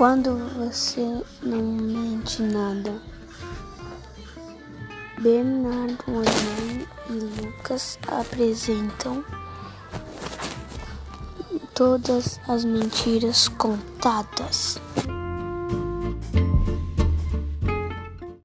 Quando você não mente nada. Bernardo, e Lucas apresentam todas as mentiras contadas.